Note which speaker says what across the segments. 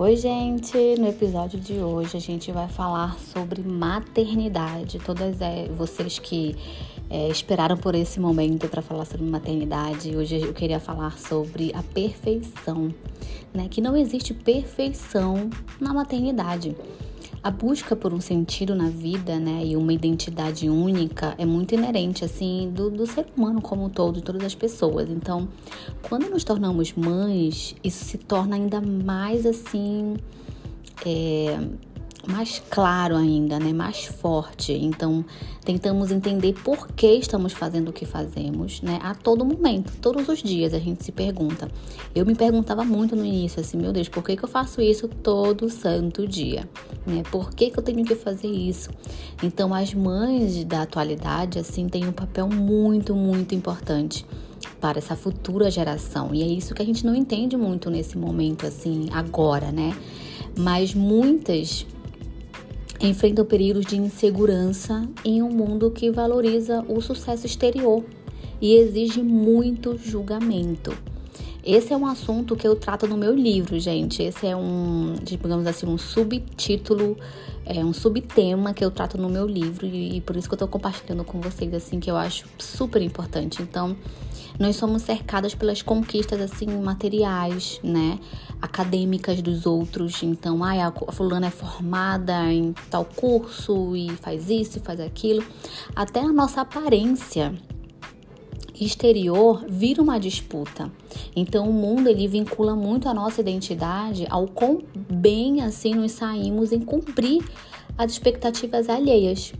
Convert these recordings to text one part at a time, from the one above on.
Speaker 1: Oi, gente! No episódio de hoje a gente vai falar sobre maternidade. Todas é, vocês que é, esperaram por esse momento para falar sobre maternidade, hoje eu queria falar sobre a perfeição, né? Que não existe perfeição na maternidade. A busca por um sentido na vida, né, e uma identidade única é muito inerente, assim, do, do ser humano como um todo, de todas as pessoas. Então, quando nos tornamos mães, isso se torna ainda mais, assim, é, mais claro ainda, né? Mais forte. Então, tentamos entender por que estamos fazendo o que fazemos, né? A todo momento, todos os dias a gente se pergunta. Eu me perguntava muito no início, assim, meu Deus, por que, que eu faço isso todo santo dia? Né? Por que, que eu tenho que fazer isso? Então, as mães da atualidade, assim, têm um papel muito, muito importante para essa futura geração. E é isso que a gente não entende muito nesse momento, assim, agora, né? Mas muitas enfrentam períodos de insegurança em um mundo que valoriza o sucesso exterior e exige muito julgamento. Esse é um assunto que eu trato no meu livro, gente. Esse é um, digamos assim, um subtítulo, é um subtema que eu trato no meu livro e, e por isso que eu tô compartilhando com vocês, assim, que eu acho super importante. Então, nós somos cercadas pelas conquistas, assim, materiais, né? Acadêmicas dos outros. Então, ai, a fulana é formada em tal curso e faz isso faz aquilo. Até a nossa aparência exterior vira uma disputa. Então o mundo ele vincula muito a nossa identidade ao quão bem assim nos saímos em cumprir as expectativas alheias.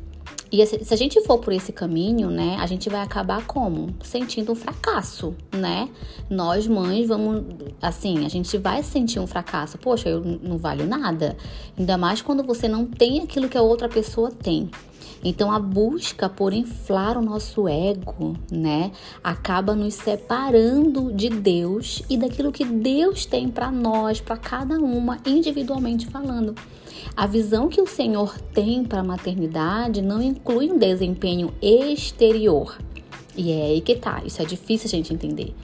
Speaker 1: E se a gente for por esse caminho, né, a gente vai acabar como? Sentindo um fracasso, né? Nós mães vamos, assim, a gente vai sentir um fracasso. Poxa, eu não valho nada. Ainda mais quando você não tem aquilo que a outra pessoa tem. Então a busca por inflar o nosso ego, né, acaba nos separando de Deus e daquilo que Deus tem para nós, para cada uma individualmente falando. A visão que o Senhor tem para a maternidade não inclui um desempenho exterior. E é aí que tá, isso é difícil a gente entender.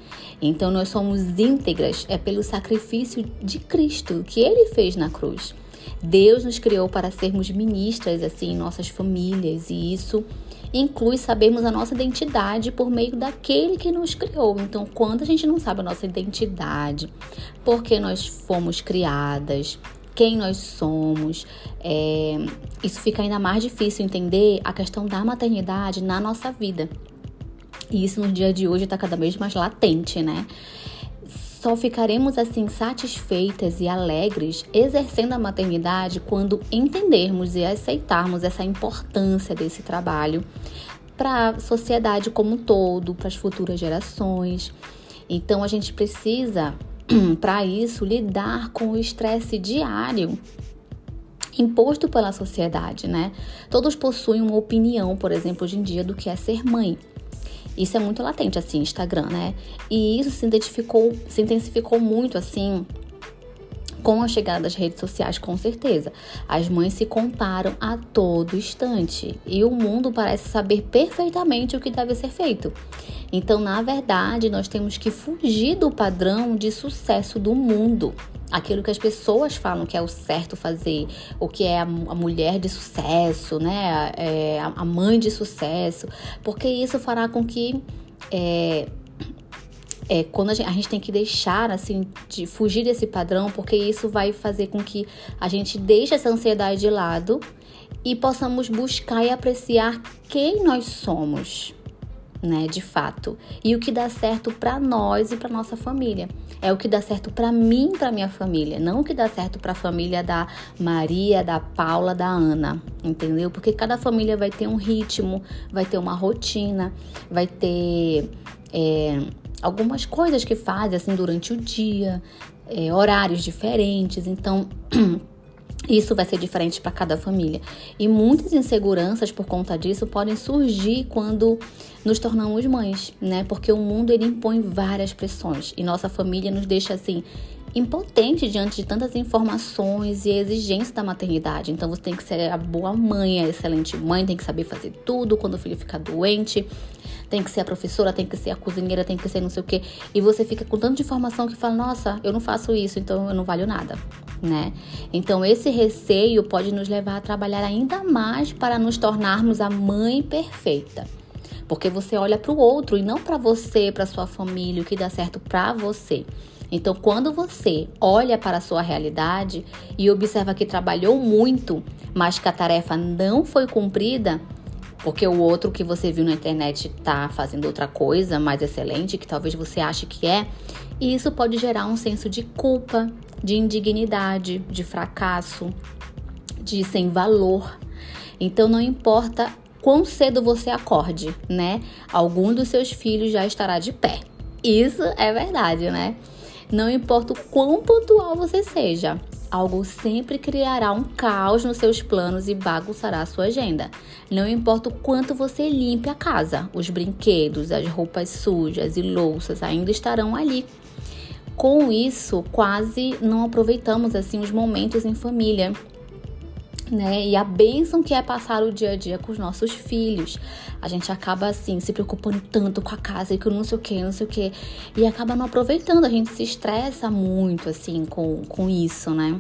Speaker 1: Então nós somos íntegras é pelo sacrifício de Cristo que ele fez na cruz. Deus nos criou para sermos ministras assim em nossas famílias e isso inclui sabermos a nossa identidade por meio daquele que nos criou. Então, quando a gente não sabe a nossa identidade, porque nós fomos criadas, quem nós somos, é, isso fica ainda mais difícil entender a questão da maternidade na nossa vida. E isso no dia de hoje está cada vez mais latente, né? Só ficaremos assim satisfeitas e alegres exercendo a maternidade quando entendermos e aceitarmos essa importância desse trabalho para a sociedade como um todo, para as futuras gerações. Então a gente precisa, para isso, lidar com o estresse diário imposto pela sociedade, né? Todos possuem uma opinião, por exemplo, hoje em dia, do que é ser mãe. Isso é muito latente, assim, Instagram, né? E isso se identificou, se intensificou muito, assim, com a chegada das redes sociais, com certeza. As mães se comparam a todo instante e o mundo parece saber perfeitamente o que deve ser feito. Então, na verdade, nós temos que fugir do padrão de sucesso do mundo aquilo que as pessoas falam que é o certo fazer, o que é a, mulher de sucesso, né? É, a, a, mãe de sucesso, porque isso fará com que é, é, quando a gente, a gente, tem que deixar assim de fugir desse padrão, porque isso vai fazer com que a gente deixe essa ansiedade de lado e possamos buscar e apreciar quem nós somos né, de fato. E o que dá certo para nós e para nossa família. É o que dá certo para mim e para minha família, não o que dá certo para a família da Maria, da Paula, da Ana, entendeu? Porque cada família vai ter um ritmo, vai ter uma rotina, vai ter é, algumas coisas que fazem assim durante o dia, é, horários diferentes. Então Isso vai ser diferente para cada família. E muitas inseguranças por conta disso podem surgir quando nos tornamos mães, né? Porque o mundo ele impõe várias pressões e nossa família nos deixa assim impotente diante de tantas informações e exigências da maternidade. Então você tem que ser a boa mãe, a excelente mãe, tem que saber fazer tudo quando o filho ficar doente, tem que ser a professora, tem que ser a cozinheira, tem que ser não sei o quê. E você fica com tanta informação que fala, nossa, eu não faço isso, então eu não valho nada, né? Então esse receio pode nos levar a trabalhar ainda mais para nos tornarmos a mãe perfeita. Porque você olha para o outro e não para você, para sua família, o que dá certo para você. Então, quando você olha para a sua realidade e observa que trabalhou muito, mas que a tarefa não foi cumprida, porque o outro que você viu na internet está fazendo outra coisa mais excelente, que talvez você ache que é, e isso pode gerar um senso de culpa, de indignidade, de fracasso, de sem valor. Então, não importa quão cedo você acorde, né? Algum dos seus filhos já estará de pé. Isso é verdade, né? Não importa o quão pontual você seja, algo sempre criará um caos nos seus planos e bagunçará a sua agenda. Não importa o quanto você limpe a casa, os brinquedos, as roupas sujas e louças ainda estarão ali. Com isso, quase não aproveitamos assim os momentos em família né? E a bênção que é passar o dia a dia com os nossos filhos. A gente acaba assim se preocupando tanto com a casa e com não sei o que, não sei o que, e acaba não aproveitando. A gente se estressa muito assim com, com isso, né?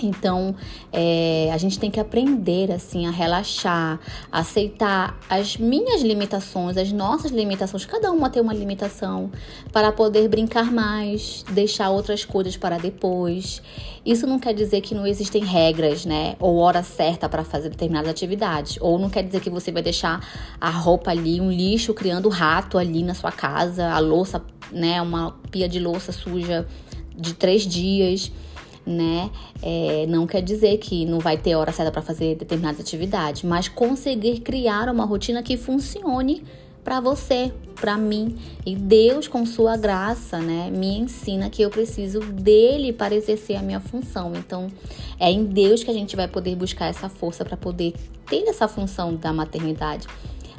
Speaker 1: Então, é, a gente tem que aprender assim a relaxar, a aceitar as minhas limitações, as nossas limitações. Cada uma tem uma limitação para poder brincar mais, deixar outras coisas para depois. Isso não quer dizer que não existem regras, né? Ou hora certa para fazer determinadas atividades. Ou não quer dizer que você vai deixar a roupa ali, um lixo criando rato ali na sua casa, a louça, né? Uma pia de louça suja de três dias né? É, não quer dizer que não vai ter hora certa para fazer determinadas atividades, mas conseguir criar uma rotina que funcione para você, para mim. E Deus, com sua graça, né, me ensina que eu preciso dele para exercer a minha função. Então, é em Deus que a gente vai poder buscar essa força para poder ter essa função da maternidade.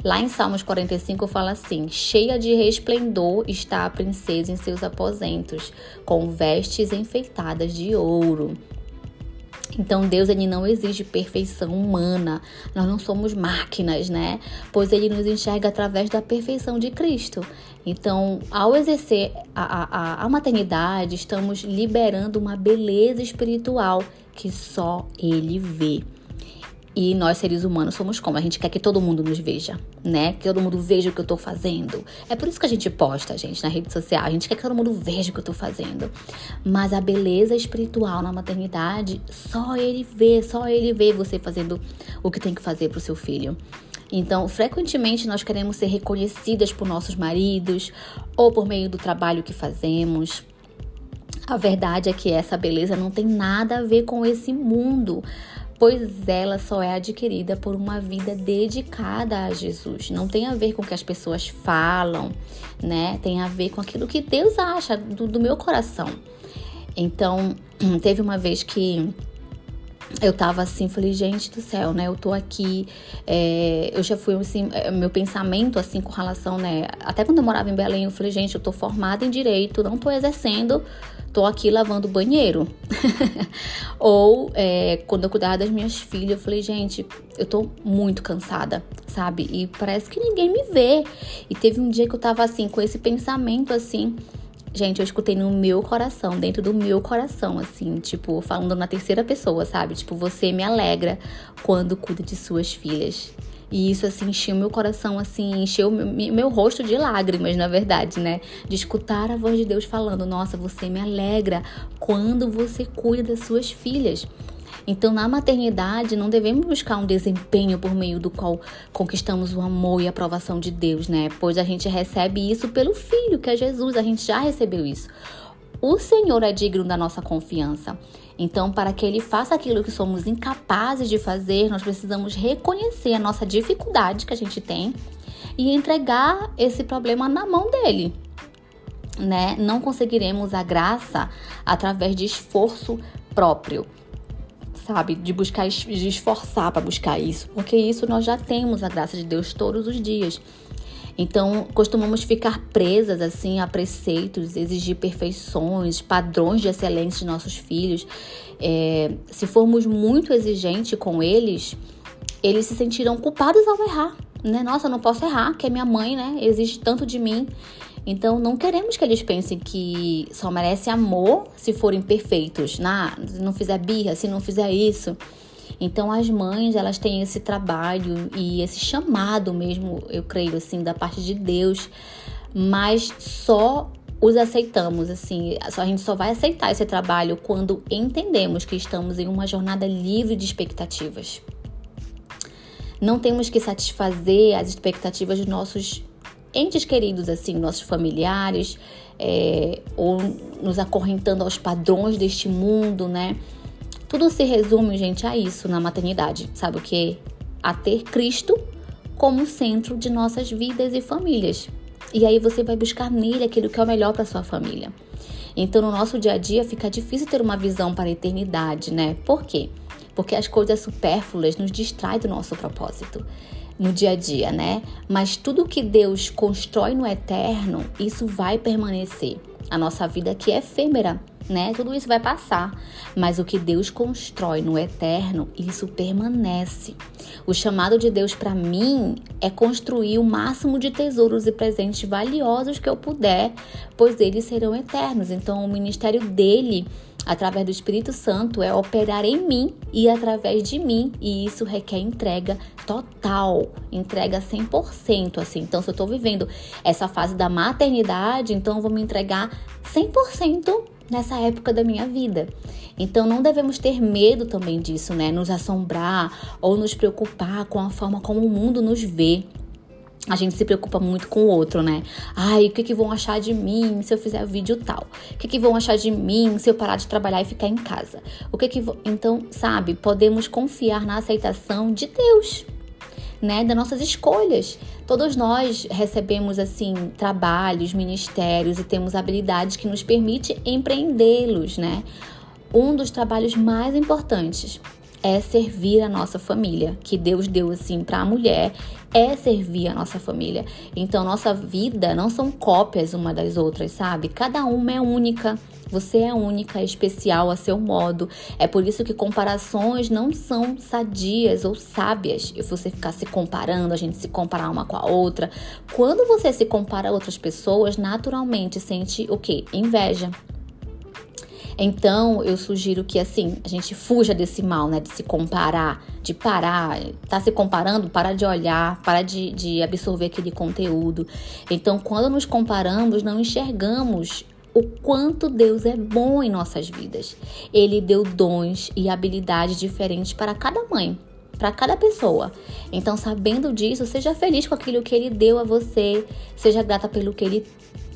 Speaker 1: Lá em Salmos 45 fala assim: cheia de resplendor está a princesa em seus aposentos, com vestes enfeitadas de ouro. Então Deus ele não exige perfeição humana. Nós não somos máquinas, né? Pois ele nos enxerga através da perfeição de Cristo. Então, ao exercer a, a, a maternidade, estamos liberando uma beleza espiritual que só ele vê. E nós, seres humanos, somos como? A gente quer que todo mundo nos veja, né? Que todo mundo veja o que eu tô fazendo. É por isso que a gente posta, gente, na rede social. A gente quer que todo mundo veja o que eu tô fazendo. Mas a beleza espiritual na maternidade, só ele vê, só ele vê você fazendo o que tem que fazer pro seu filho. Então, frequentemente nós queremos ser reconhecidas por nossos maridos ou por meio do trabalho que fazemos. A verdade é que essa beleza não tem nada a ver com esse mundo pois ela só é adquirida por uma vida dedicada a Jesus. Não tem a ver com o que as pessoas falam, né? Tem a ver com aquilo que Deus acha do, do meu coração. Então, teve uma vez que eu tava assim, falei, gente do céu, né? Eu tô aqui, é, eu já fui assim, é, meu pensamento assim com relação, né? Até quando eu morava em Belém, eu falei, gente, eu tô formada em direito, não tô exercendo, tô aqui lavando o banheiro. Ou é, quando eu cuidava das minhas filhas, eu falei, gente, eu tô muito cansada, sabe? E parece que ninguém me vê. E teve um dia que eu tava assim, com esse pensamento assim. Gente, eu escutei no meu coração, dentro do meu coração, assim, tipo, falando na terceira pessoa, sabe? Tipo, você me alegra quando cuida de suas filhas. E isso, assim, encheu meu coração, assim, encheu meu, meu rosto de lágrimas, na verdade, né? De escutar a voz de Deus falando: Nossa, você me alegra quando você cuida das suas filhas. Então, na maternidade, não devemos buscar um desempenho por meio do qual conquistamos o amor e a aprovação de Deus, né? Pois a gente recebe isso pelo Filho, que é Jesus, a gente já recebeu isso. O Senhor é digno da nossa confiança. Então, para que ele faça aquilo que somos incapazes de fazer, nós precisamos reconhecer a nossa dificuldade que a gente tem e entregar esse problema na mão dele. Né? Não conseguiremos a graça através de esforço próprio, sabe? De buscar, de esforçar para buscar isso, porque isso nós já temos a graça de Deus todos os dias. Então, costumamos ficar presas assim a preceitos, exigir perfeições, padrões de excelência de nossos filhos. É, se formos muito exigentes com eles, eles se sentiram culpados ao errar, né? Nossa, eu não posso errar, que é minha mãe, né? Exige tanto de mim. Então, não queremos que eles pensem que só merece amor se forem perfeitos. Na, se não fizer birra, se não fizer isso. Então, as mães, elas têm esse trabalho e esse chamado mesmo, eu creio, assim, da parte de Deus. Mas só os aceitamos, assim, a gente só vai aceitar esse trabalho quando entendemos que estamos em uma jornada livre de expectativas. Não temos que satisfazer as expectativas dos nossos entes queridos, assim, nossos familiares, é, ou nos acorrentando aos padrões deste mundo, né? Tudo se resume, gente, a isso na maternidade. Sabe o que? A ter Cristo como centro de nossas vidas e famílias. E aí você vai buscar nele aquilo que é o melhor para sua família. Então, no nosso dia a dia fica difícil ter uma visão para a eternidade, né? Por quê? Porque as coisas supérfluas nos distraem do nosso propósito no dia a dia, né? Mas tudo que Deus constrói no eterno, isso vai permanecer. A nossa vida aqui é efêmera, né? Tudo isso vai passar, mas o que Deus constrói no eterno, isso permanece. O chamado de Deus para mim é construir o máximo de tesouros e presentes valiosos que eu puder, pois eles serão eternos. Então, o ministério dele através do Espírito Santo é operar em mim e através de mim, e isso requer entrega total, entrega 100%, assim. Então, se eu tô vivendo essa fase da maternidade, então eu vou me entregar 100% nessa época da minha vida. Então não devemos ter medo também disso, né? Nos assombrar ou nos preocupar com a forma como o mundo nos vê a gente se preocupa muito com o outro, né? Ai, o que, que vão achar de mim se eu fizer vídeo tal? O que, que vão achar de mim se eu parar de trabalhar e ficar em casa? O que que então, sabe, podemos confiar na aceitação de Deus, né, das nossas escolhas. Todos nós recebemos assim trabalhos, ministérios e temos habilidades que nos permite empreendê-los, né? Um dos trabalhos mais importantes é servir a nossa família, que Deus deu assim para a mulher, é servir a nossa família. Então nossa vida não são cópias uma das outras, sabe? Cada uma é única. Você é única, é especial a seu modo. É por isso que comparações não são sadias ou sábias. E você ficar se comparando, a gente se comparar uma com a outra. Quando você se compara a outras pessoas, naturalmente sente o quê? Inveja então, eu sugiro que assim, a gente fuja desse mal, né? De se comparar, de parar, tá se comparando, para de olhar, para de, de absorver aquele conteúdo. Então, quando nos comparamos, não enxergamos o quanto Deus é bom em nossas vidas. Ele deu dons e habilidades diferentes para cada mãe, para cada pessoa. Então, sabendo disso, seja feliz com aquilo que ele deu a você, seja grata pelo que ele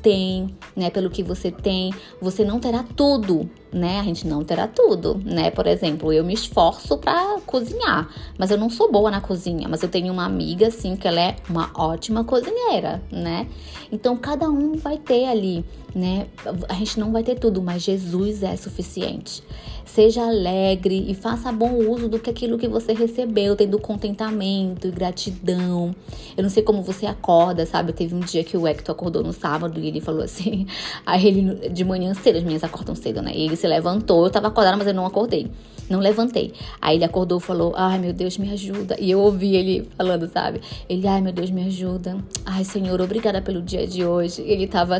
Speaker 1: tem, né? Pelo que você tem. Você não terá tudo, né? A gente não terá tudo, né? Por exemplo, eu me esforço para cozinhar, mas eu não sou boa na cozinha. Mas eu tenho uma amiga, assim, que ela é uma ótima cozinheira, né? Então cada um vai ter ali, né? A gente não vai ter tudo, mas Jesus é suficiente. Seja alegre e faça bom uso do que aquilo que você recebeu, tendo contentamento e gratidão. Eu não sei como você acorda, sabe? Teve um dia que o Hector acordou no sábado e ele falou assim. Aí ele, de manhã cedo, as minhas acordam cedo, né? E ele se levantou, eu tava acordada, mas eu não acordei. Não levantei. Aí ele acordou e falou: Ai meu Deus, me ajuda. E eu ouvi ele falando, sabe? Ele, ai meu Deus, me ajuda. Ai Senhor, obrigada pelo dia de hoje. Ele tava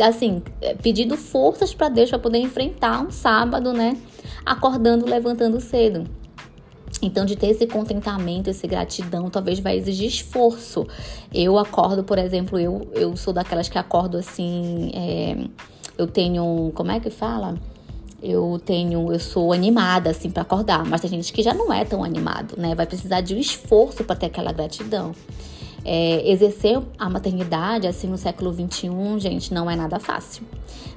Speaker 1: assim, pedindo forças para Deus para poder enfrentar um sábado, né? acordando, levantando cedo. Então, de ter esse contentamento, essa gratidão, talvez vai exigir esforço. Eu acordo, por exemplo, eu, eu sou daquelas que acordo assim. É, eu tenho. Como é que fala? Eu tenho, eu sou animada assim para acordar, mas tem gente que já não é tão animado, né? Vai precisar de um esforço para ter aquela gratidão. É, exercer a maternidade assim no século 21, gente, não é nada fácil,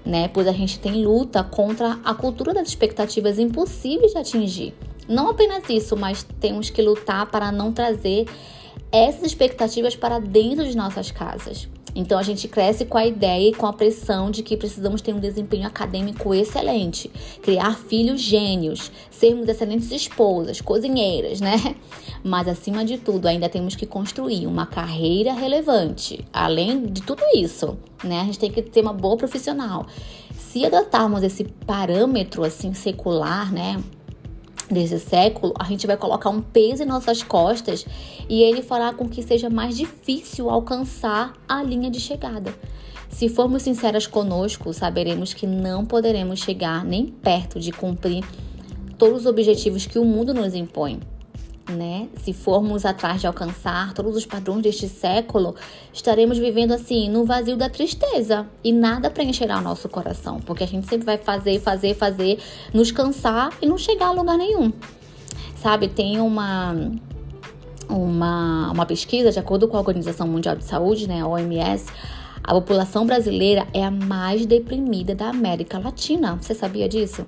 Speaker 1: né? Pois a gente tem luta contra a cultura das expectativas impossíveis de atingir. Não apenas isso, mas temos que lutar para não trazer essas expectativas para dentro de nossas casas. Então a gente cresce com a ideia e com a pressão de que precisamos ter um desempenho acadêmico excelente, criar filhos gênios, sermos excelentes esposas, cozinheiras, né? Mas acima de tudo, ainda temos que construir uma carreira relevante. Além de tudo isso, né? A gente tem que ter uma boa profissional. Se adotarmos esse parâmetro assim secular, né? Desse século, a gente vai colocar um peso em nossas costas e ele fará com que seja mais difícil alcançar a linha de chegada. Se formos sinceras conosco, saberemos que não poderemos chegar nem perto de cumprir todos os objetivos que o mundo nos impõe. Né? Se formos atrás de alcançar todos os padrões deste século, estaremos vivendo assim no vazio da tristeza e nada preencherá o nosso coração, porque a gente sempre vai fazer, fazer, fazer, nos cansar e não chegar a lugar nenhum. Sabe, tem uma uma, uma pesquisa, de acordo com a Organização Mundial de Saúde, né, a OMS, a população brasileira é a mais deprimida da América Latina. Você sabia disso?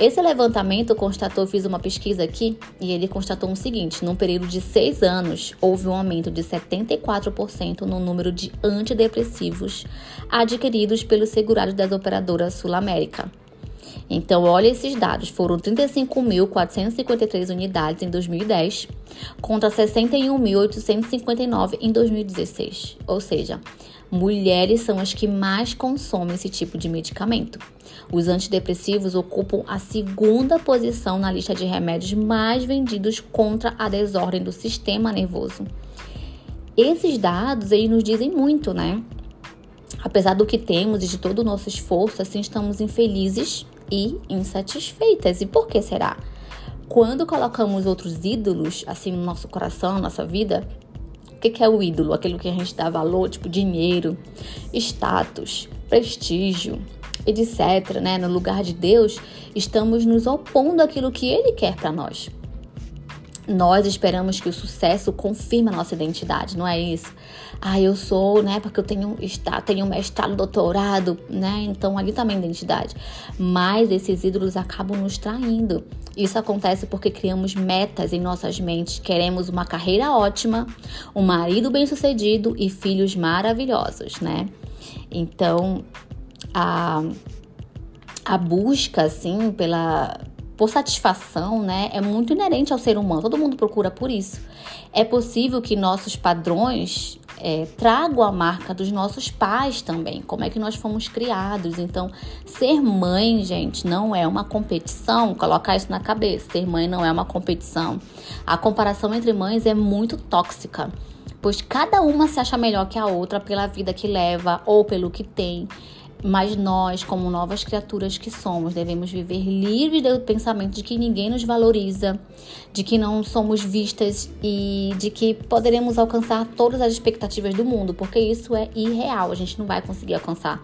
Speaker 1: Esse levantamento constatou, fiz uma pesquisa aqui, e ele constatou o seguinte: num período de seis anos, houve um aumento de 74% no número de antidepressivos adquiridos pelos segurados das operadoras Sul América. Então, olha esses dados: foram 35.453 unidades em 2010 contra 61.859 em 2016. Ou seja, mulheres são as que mais consomem esse tipo de medicamento. Os antidepressivos ocupam a segunda posição na lista de remédios mais vendidos contra a desordem do sistema nervoso. Esses dados aí nos dizem muito, né? Apesar do que temos e de todo o nosso esforço, assim estamos infelizes e insatisfeitas. E por que será? Quando colocamos outros ídolos assim no nosso coração, na nossa vida, que, que é o ídolo? Aquilo que a gente dá valor, tipo dinheiro, status, prestígio, etc. Né? No lugar de Deus, estamos nos opondo àquilo que Ele quer para nós. Nós esperamos que o sucesso confirme a nossa identidade, não é isso? Ah, eu sou, né? Porque eu tenho, está, tenho mestrado, doutorado, né? Então ali também tá identidade. Mas esses ídolos acabam nos traindo. Isso acontece porque criamos metas em nossas mentes. Queremos uma carreira ótima, um marido bem-sucedido e filhos maravilhosos, né? Então, a, a busca, assim, pela, por satisfação, né, é muito inerente ao ser humano. Todo mundo procura por isso. É possível que nossos padrões é, tragam a marca dos nossos pais também, como é que nós fomos criados. Então, ser mãe, gente, não é uma competição. Colocar isso na cabeça. Ser mãe não é uma competição. A comparação entre mães é muito tóxica, pois cada uma se acha melhor que a outra pela vida que leva ou pelo que tem. Mas nós, como novas criaturas que somos, devemos viver livres do pensamento de que ninguém nos valoriza, de que não somos vistas e de que poderemos alcançar todas as expectativas do mundo, porque isso é irreal, a gente não vai conseguir alcançar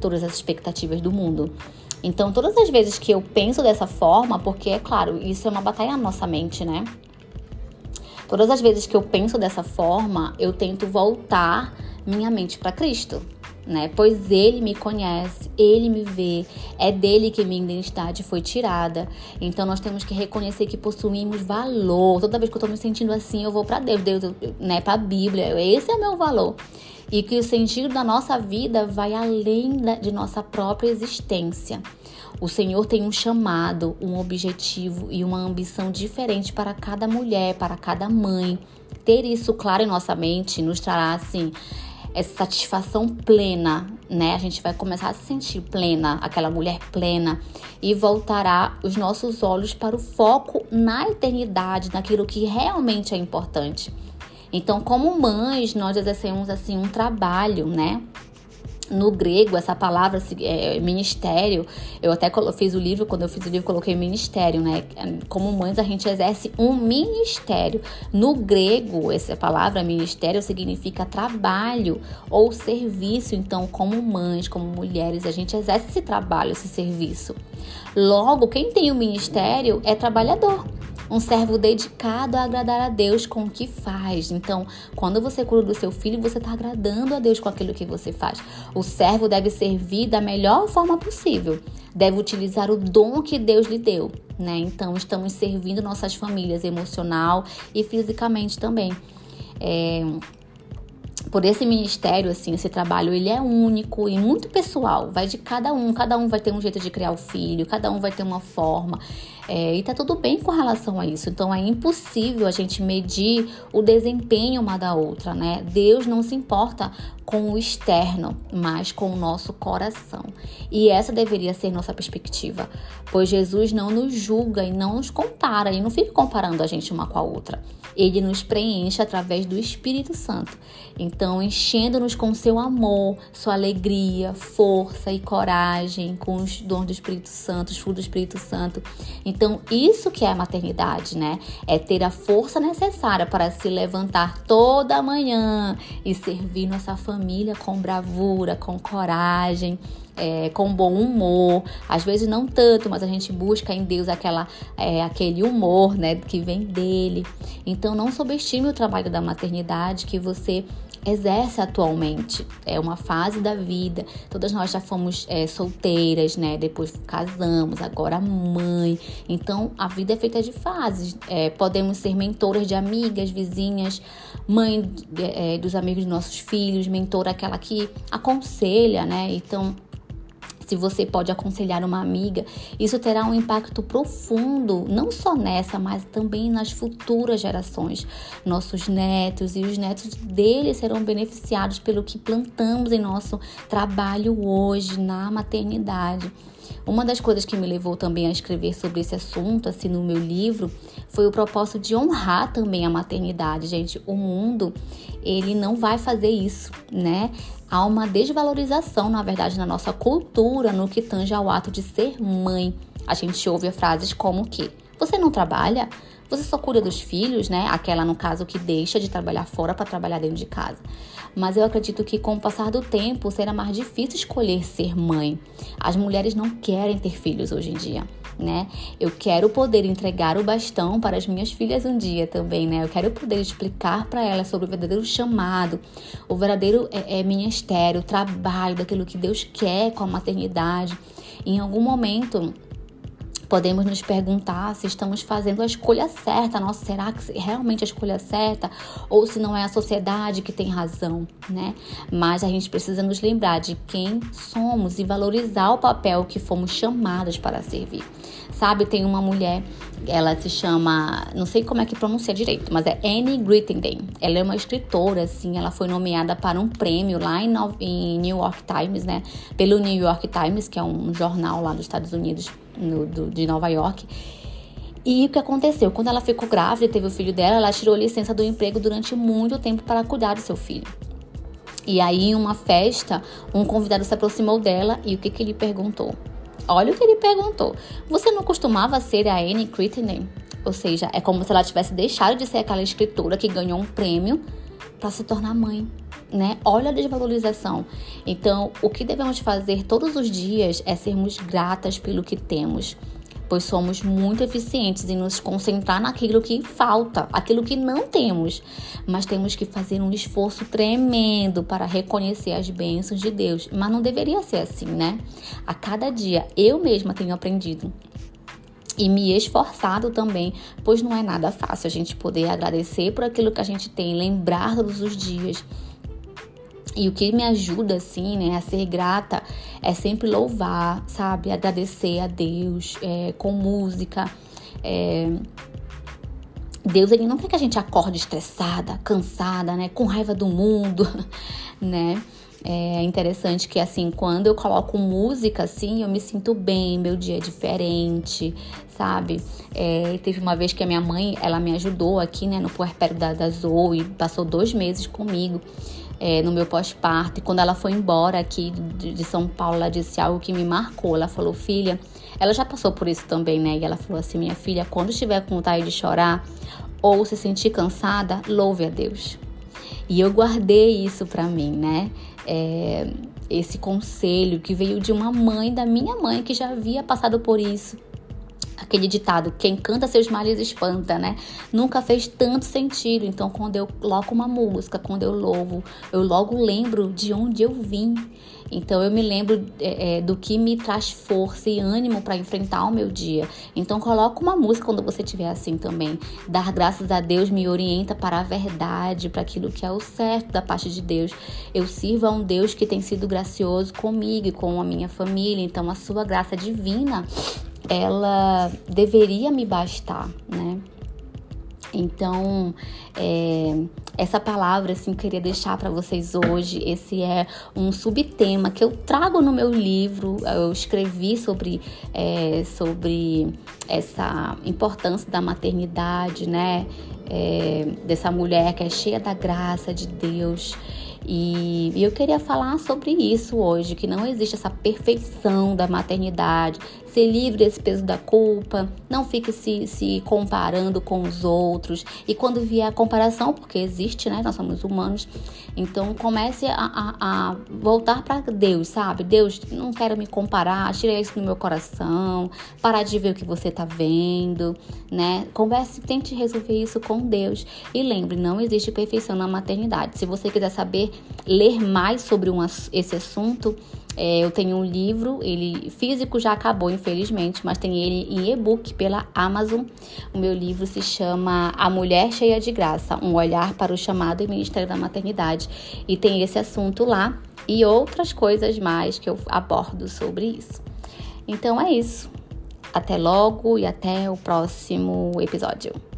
Speaker 1: todas as expectativas do mundo. Então, todas as vezes que eu penso dessa forma, porque é claro, isso é uma batalha na nossa mente, né? Todas as vezes que eu penso dessa forma, eu tento voltar minha mente para Cristo né? Pois ele me conhece, ele me vê, é dele que minha identidade foi tirada. Então nós temos que reconhecer que possuímos valor. Toda vez que eu tô me sentindo assim, eu vou para Deus, Deus, né, para a Bíblia. Esse é o meu valor. E que o sentido da nossa vida vai além de nossa própria existência. O Senhor tem um chamado, um objetivo e uma ambição diferente para cada mulher, para cada mãe. Ter isso claro em nossa mente nos trará assim essa satisfação plena, né? A gente vai começar a se sentir plena, aquela mulher plena, e voltará os nossos olhos para o foco na eternidade, naquilo que realmente é importante. Então, como mães, nós exercemos assim um trabalho, né? No grego, essa palavra é, ministério, eu até fiz o livro, quando eu fiz o livro, coloquei ministério, né? Como mães, a gente exerce um ministério. No grego, essa palavra ministério significa trabalho ou serviço. Então, como mães, como mulheres, a gente exerce esse trabalho, esse serviço. Logo, quem tem o ministério é trabalhador um servo dedicado a agradar a Deus com o que faz. Então, quando você cuida do seu filho, você está agradando a Deus com aquilo que você faz. O servo deve servir da melhor forma possível, deve utilizar o dom que Deus lhe deu, né? Então, estamos servindo nossas famílias emocional e fisicamente também. É, por esse ministério, assim, esse trabalho, ele é único e muito pessoal. Vai de cada um, cada um vai ter um jeito de criar o filho, cada um vai ter uma forma. É, e tá tudo bem com relação a isso. Então é impossível a gente medir o desempenho uma da outra, né? Deus não se importa com o externo, mas com o nosso coração. E essa deveria ser nossa perspectiva, pois Jesus não nos julga e não nos compara, e não fica comparando a gente uma com a outra. Ele nos preenche através do Espírito Santo. Então, enchendo-nos com seu amor, sua alegria, força e coragem, com os dons do Espírito Santo, os frutos do Espírito Santo. Então, isso que é a maternidade, né? É ter a força necessária para se levantar toda manhã e servir nossa família com bravura, com coragem. É, com bom humor, às vezes não tanto, mas a gente busca em Deus aquela, é, aquele humor, né, que vem dele. Então não subestime o trabalho da maternidade que você exerce atualmente. É uma fase da vida. Todas nós já fomos é, solteiras, né? Depois casamos, agora mãe. Então a vida é feita de fases. É, podemos ser mentoras de amigas, vizinhas, mãe é, dos amigos de nossos filhos, mentora aquela que aconselha, né? Então se você pode aconselhar uma amiga, isso terá um impacto profundo, não só nessa, mas também nas futuras gerações. Nossos netos e os netos deles serão beneficiados pelo que plantamos em nosso trabalho hoje na maternidade. Uma das coisas que me levou também a escrever sobre esse assunto, assim, no meu livro, foi o propósito de honrar também a maternidade, gente. O mundo, ele não vai fazer isso, né? Há uma desvalorização, na verdade, na nossa cultura no que tange ao ato de ser mãe. A gente ouve frases como que você não trabalha? Você só cuida dos filhos, né? Aquela, no caso, que deixa de trabalhar fora para trabalhar dentro de casa. Mas eu acredito que com o passar do tempo será mais difícil escolher ser mãe. As mulheres não querem ter filhos hoje em dia né? Eu quero poder entregar o bastão para as minhas filhas um dia também, né? Eu quero poder explicar para elas sobre o verdadeiro chamado, o verdadeiro é, é, ministério, o trabalho, daquilo que Deus quer com a maternidade. Em algum momento podemos nos perguntar se estamos fazendo a escolha certa. Nossa, será que realmente a escolha certa? Ou se não é a sociedade que tem razão, né? Mas a gente precisa nos lembrar de quem somos e valorizar o papel que fomos chamadas para servir. Sabe, tem uma mulher, ela se chama, não sei como é que pronuncia direito, mas é Annie Grittenden. Ela é uma escritora, assim, ela foi nomeada para um prêmio lá em, em New York Times, né? Pelo New York Times, que é um jornal lá dos Estados Unidos no, do, de Nova York. E o que aconteceu? Quando ela ficou grávida e teve o filho dela, ela tirou licença do emprego durante muito tempo para cuidar do seu filho. E aí, em uma festa, um convidado se aproximou dela e o que, que ele perguntou? Olha o que ele perguntou. Você não costumava ser a Anne Crittenden? Ou seja, é como se ela tivesse deixado de ser aquela escritora que ganhou um prêmio para se tornar mãe né? Olha a desvalorização. Então, o que devemos fazer todos os dias é sermos gratas pelo que temos, pois somos muito eficientes em nos concentrar naquilo que falta, aquilo que não temos, mas temos que fazer um esforço tremendo para reconhecer as bênçãos de Deus. Mas não deveria ser assim, né? A cada dia eu mesma tenho aprendido e me esforçado também, pois não é nada fácil a gente poder agradecer por aquilo que a gente tem, lembrar todos os dias e o que me ajuda, assim, né, a ser grata é sempre louvar, sabe? Agradecer a Deus é, com música. É... Deus, ele não quer que a gente acorde estressada, cansada, né? Com raiva do mundo, né? É interessante que, assim, quando eu coloco música, assim, eu me sinto bem, meu dia é diferente, sabe? É, teve uma vez que a minha mãe, ela me ajudou aqui, né, no puerpério da, da Zoe, passou dois meses comigo é, no meu pós-parto. Quando ela foi embora aqui de, de São Paulo, ela disse algo que me marcou. Ela falou, filha, ela já passou por isso também, né? E ela falou assim, minha filha, quando estiver com vontade de chorar ou se sentir cansada, louve a Deus. E eu guardei isso para mim, né? É, esse conselho que veio de uma mãe, da minha mãe, que já havia passado por isso aquele ditado, quem canta seus males espanta, né? Nunca fez tanto sentido. Então, quando eu coloco uma música, quando eu louvo, eu logo lembro de onde eu vim. Então eu me lembro é, é, do que me traz força e ânimo para enfrentar o meu dia. Então coloca uma música quando você estiver assim também. Dar graças a Deus me orienta para a verdade, para aquilo que é o certo da parte de Deus. Eu sirvo a um Deus que tem sido gracioso comigo e com a minha família. Então a sua graça divina, ela deveria me bastar, né? Então, é, essa palavra, assim, eu queria deixar para vocês hoje. Esse é um subtema que eu trago no meu livro. Eu escrevi sobre, é, sobre essa importância da maternidade, né? É, dessa mulher que é cheia da graça de Deus. E, e eu queria falar sobre isso hoje, que não existe essa perfeição da maternidade, ser livre desse peso da culpa, não fique se, se comparando com os outros. E quando vier a comparação, porque existe, né? Nós somos humanos, então comece a, a, a voltar para Deus, sabe? Deus, não quero me comparar, tira isso do meu coração, parar de ver o que você tá vendo, né? Converse, tente resolver isso com Deus. E lembre, não existe perfeição na maternidade. Se você quiser saber, ler mais sobre um, esse assunto, é, eu tenho um livro, ele físico já acabou, infelizmente, mas tem ele em e-book pela Amazon. O meu livro se chama A Mulher Cheia de Graça, um olhar para o chamado e ministério da maternidade. E tem esse assunto lá e outras coisas mais que eu abordo sobre isso. Então é isso. Até logo e até o próximo episódio.